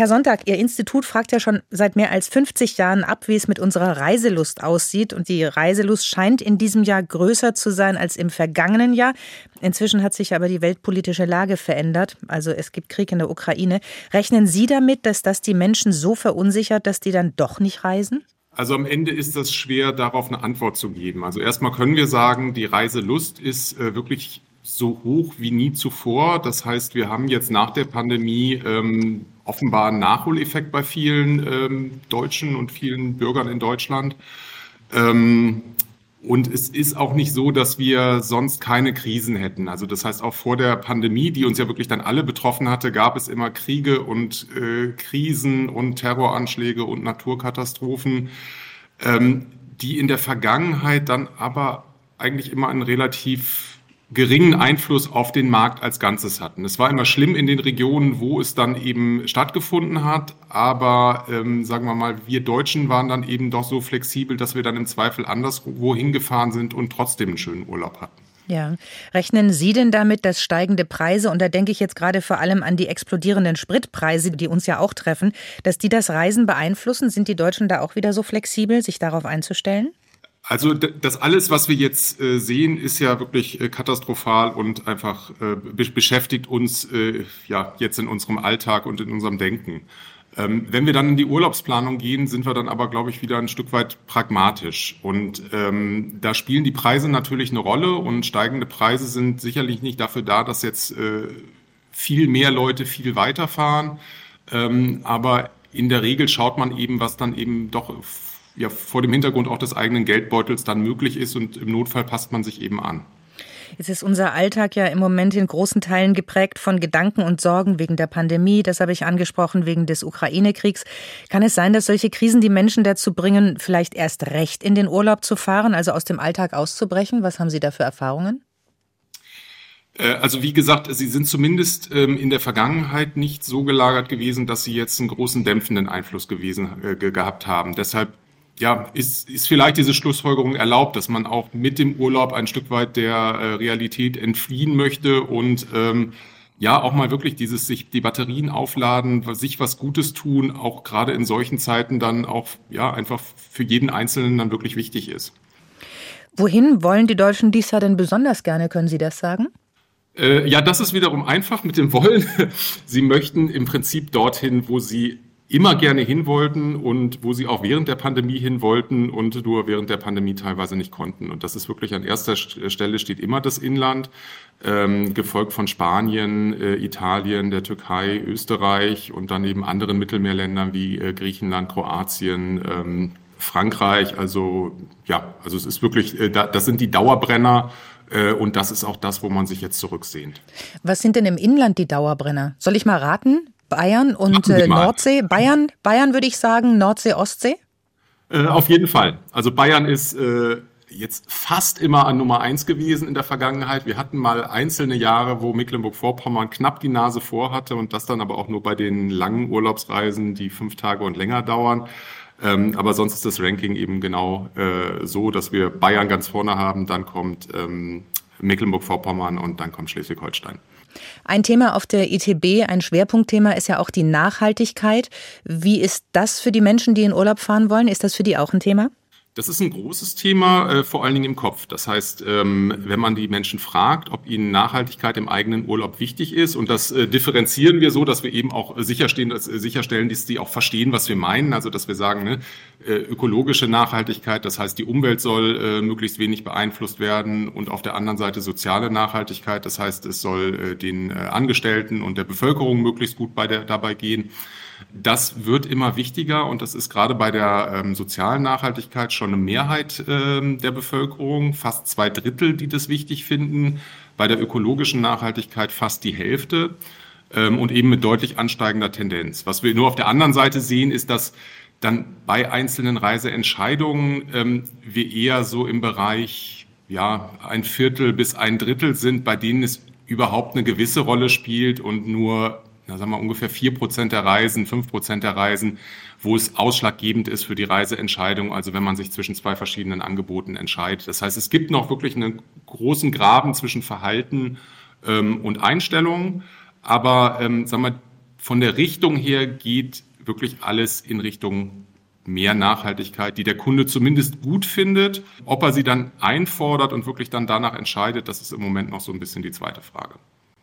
Herr Sonntag, Ihr Institut fragt ja schon seit mehr als 50 Jahren ab, wie es mit unserer Reiselust aussieht. Und die Reiselust scheint in diesem Jahr größer zu sein als im vergangenen Jahr. Inzwischen hat sich aber die weltpolitische Lage verändert. Also es gibt Krieg in der Ukraine. Rechnen Sie damit, dass das die Menschen so verunsichert, dass die dann doch nicht reisen? Also am Ende ist das schwer, darauf eine Antwort zu geben. Also erstmal können wir sagen, die Reiselust ist äh, wirklich so hoch wie nie zuvor. Das heißt, wir haben jetzt nach der Pandemie ähm, offenbar einen Nachholeffekt bei vielen ähm, Deutschen und vielen Bürgern in Deutschland. Ähm, und es ist auch nicht so, dass wir sonst keine Krisen hätten. Also das heißt, auch vor der Pandemie, die uns ja wirklich dann alle betroffen hatte, gab es immer Kriege und äh, Krisen und Terroranschläge und Naturkatastrophen, ähm, die in der Vergangenheit dann aber eigentlich immer einen relativ geringen Einfluss auf den Markt als Ganzes hatten. Es war immer schlimm in den Regionen, wo es dann eben stattgefunden hat, aber ähm, sagen wir mal, wir Deutschen waren dann eben doch so flexibel, dass wir dann im Zweifel anderswo hingefahren sind und trotzdem einen schönen Urlaub hatten. Ja. Rechnen Sie denn damit, dass steigende Preise, und da denke ich jetzt gerade vor allem an die explodierenden Spritpreise, die uns ja auch treffen, dass die das Reisen beeinflussen? Sind die Deutschen da auch wieder so flexibel, sich darauf einzustellen? Also das alles, was wir jetzt äh, sehen, ist ja wirklich äh, katastrophal und einfach äh, beschäftigt uns ja jetzt in unserem Alltag und in unserem Denken. Ähm, wenn wir dann in die Urlaubsplanung gehen, sind wir dann aber, glaube ich, wieder ein Stück weit pragmatisch. Und ähm, da spielen die Preise natürlich eine Rolle und steigende Preise sind sicherlich nicht dafür da, dass jetzt äh, viel mehr Leute viel weiterfahren. Ähm, aber in der Regel schaut man eben, was dann eben doch ja vor dem Hintergrund auch des eigenen Geldbeutels dann möglich ist und im Notfall passt man sich eben an. Jetzt ist unser Alltag ja im Moment in großen Teilen geprägt von Gedanken und Sorgen wegen der Pandemie. Das habe ich angesprochen, wegen des Ukraine-Kriegs. Kann es sein, dass solche Krisen die Menschen dazu bringen, vielleicht erst recht in den Urlaub zu fahren, also aus dem Alltag auszubrechen? Was haben Sie da für Erfahrungen? Äh, also wie gesagt, sie sind zumindest ähm, in der Vergangenheit nicht so gelagert gewesen, dass sie jetzt einen großen dämpfenden Einfluss gewesen äh, gehabt haben. Deshalb ja, ist, ist vielleicht diese Schlussfolgerung erlaubt, dass man auch mit dem Urlaub ein Stück weit der äh, Realität entfliehen möchte und ähm, ja, auch mal wirklich dieses sich die Batterien aufladen, sich was Gutes tun, auch gerade in solchen Zeiten dann auch ja einfach für jeden Einzelnen dann wirklich wichtig ist. Wohin wollen die Deutschen dies Jahr denn besonders gerne? Können Sie das sagen? Äh, ja, das ist wiederum einfach mit dem Wollen. Sie möchten im Prinzip dorthin, wo Sie immer gerne hin wollten und wo sie auch während der Pandemie hin wollten und nur während der Pandemie teilweise nicht konnten. Und das ist wirklich an erster Stelle steht immer das Inland, ähm, gefolgt von Spanien, äh, Italien, der Türkei, Österreich und dann eben anderen Mittelmeerländern wie äh, Griechenland, Kroatien, ähm, Frankreich. Also ja, also es ist wirklich, äh, das sind die Dauerbrenner. Äh, und das ist auch das, wo man sich jetzt zurücksehnt. Was sind denn im Inland die Dauerbrenner? Soll ich mal raten? Bayern und äh, Nordsee. Bayern, Bayern würde ich sagen, Nordsee, Ostsee? Äh, auf jeden Fall. Also Bayern ist äh, jetzt fast immer an Nummer eins gewesen in der Vergangenheit. Wir hatten mal einzelne Jahre, wo Mecklenburg-Vorpommern knapp die Nase vor hatte und das dann aber auch nur bei den langen Urlaubsreisen, die fünf Tage und länger dauern. Ähm, aber sonst ist das Ranking eben genau äh, so, dass wir Bayern ganz vorne haben, dann kommt ähm, Mecklenburg-Vorpommern und dann kommt Schleswig-Holstein. Ein Thema auf der ITB, ein Schwerpunktthema ist ja auch die Nachhaltigkeit. Wie ist das für die Menschen, die in Urlaub fahren wollen? Ist das für die auch ein Thema? Das ist ein großes Thema, äh, vor allen Dingen im Kopf. Das heißt, ähm, wenn man die Menschen fragt, ob ihnen Nachhaltigkeit im eigenen Urlaub wichtig ist, und das äh, differenzieren wir so, dass wir eben auch sicherstehen, dass, äh, sicherstellen, dass die auch verstehen, was wir meinen. Also, dass wir sagen, ne, äh, ökologische Nachhaltigkeit, das heißt, die Umwelt soll äh, möglichst wenig beeinflusst werden, und auf der anderen Seite soziale Nachhaltigkeit, das heißt, es soll äh, den Angestellten und der Bevölkerung möglichst gut bei der, dabei gehen. Das wird immer wichtiger und das ist gerade bei der ähm, sozialen Nachhaltigkeit schon eine Mehrheit ähm, der Bevölkerung, fast zwei Drittel, die das wichtig finden. Bei der ökologischen Nachhaltigkeit fast die Hälfte ähm, und eben mit deutlich ansteigender Tendenz. Was wir nur auf der anderen Seite sehen, ist, dass dann bei einzelnen Reiseentscheidungen ähm, wir eher so im Bereich ja ein Viertel bis ein Drittel sind, bei denen es überhaupt eine gewisse Rolle spielt und nur na, sagen wir ungefähr vier Prozent der Reisen, fünf Prozent der Reisen, wo es ausschlaggebend ist für die Reiseentscheidung, also wenn man sich zwischen zwei verschiedenen Angeboten entscheidet. Das heißt, es gibt noch wirklich einen großen Graben zwischen Verhalten ähm, und Einstellung, aber ähm, sagen wir, von der Richtung her geht wirklich alles in Richtung mehr Nachhaltigkeit, die der Kunde zumindest gut findet. Ob er sie dann einfordert und wirklich dann danach entscheidet, das ist im Moment noch so ein bisschen die zweite Frage.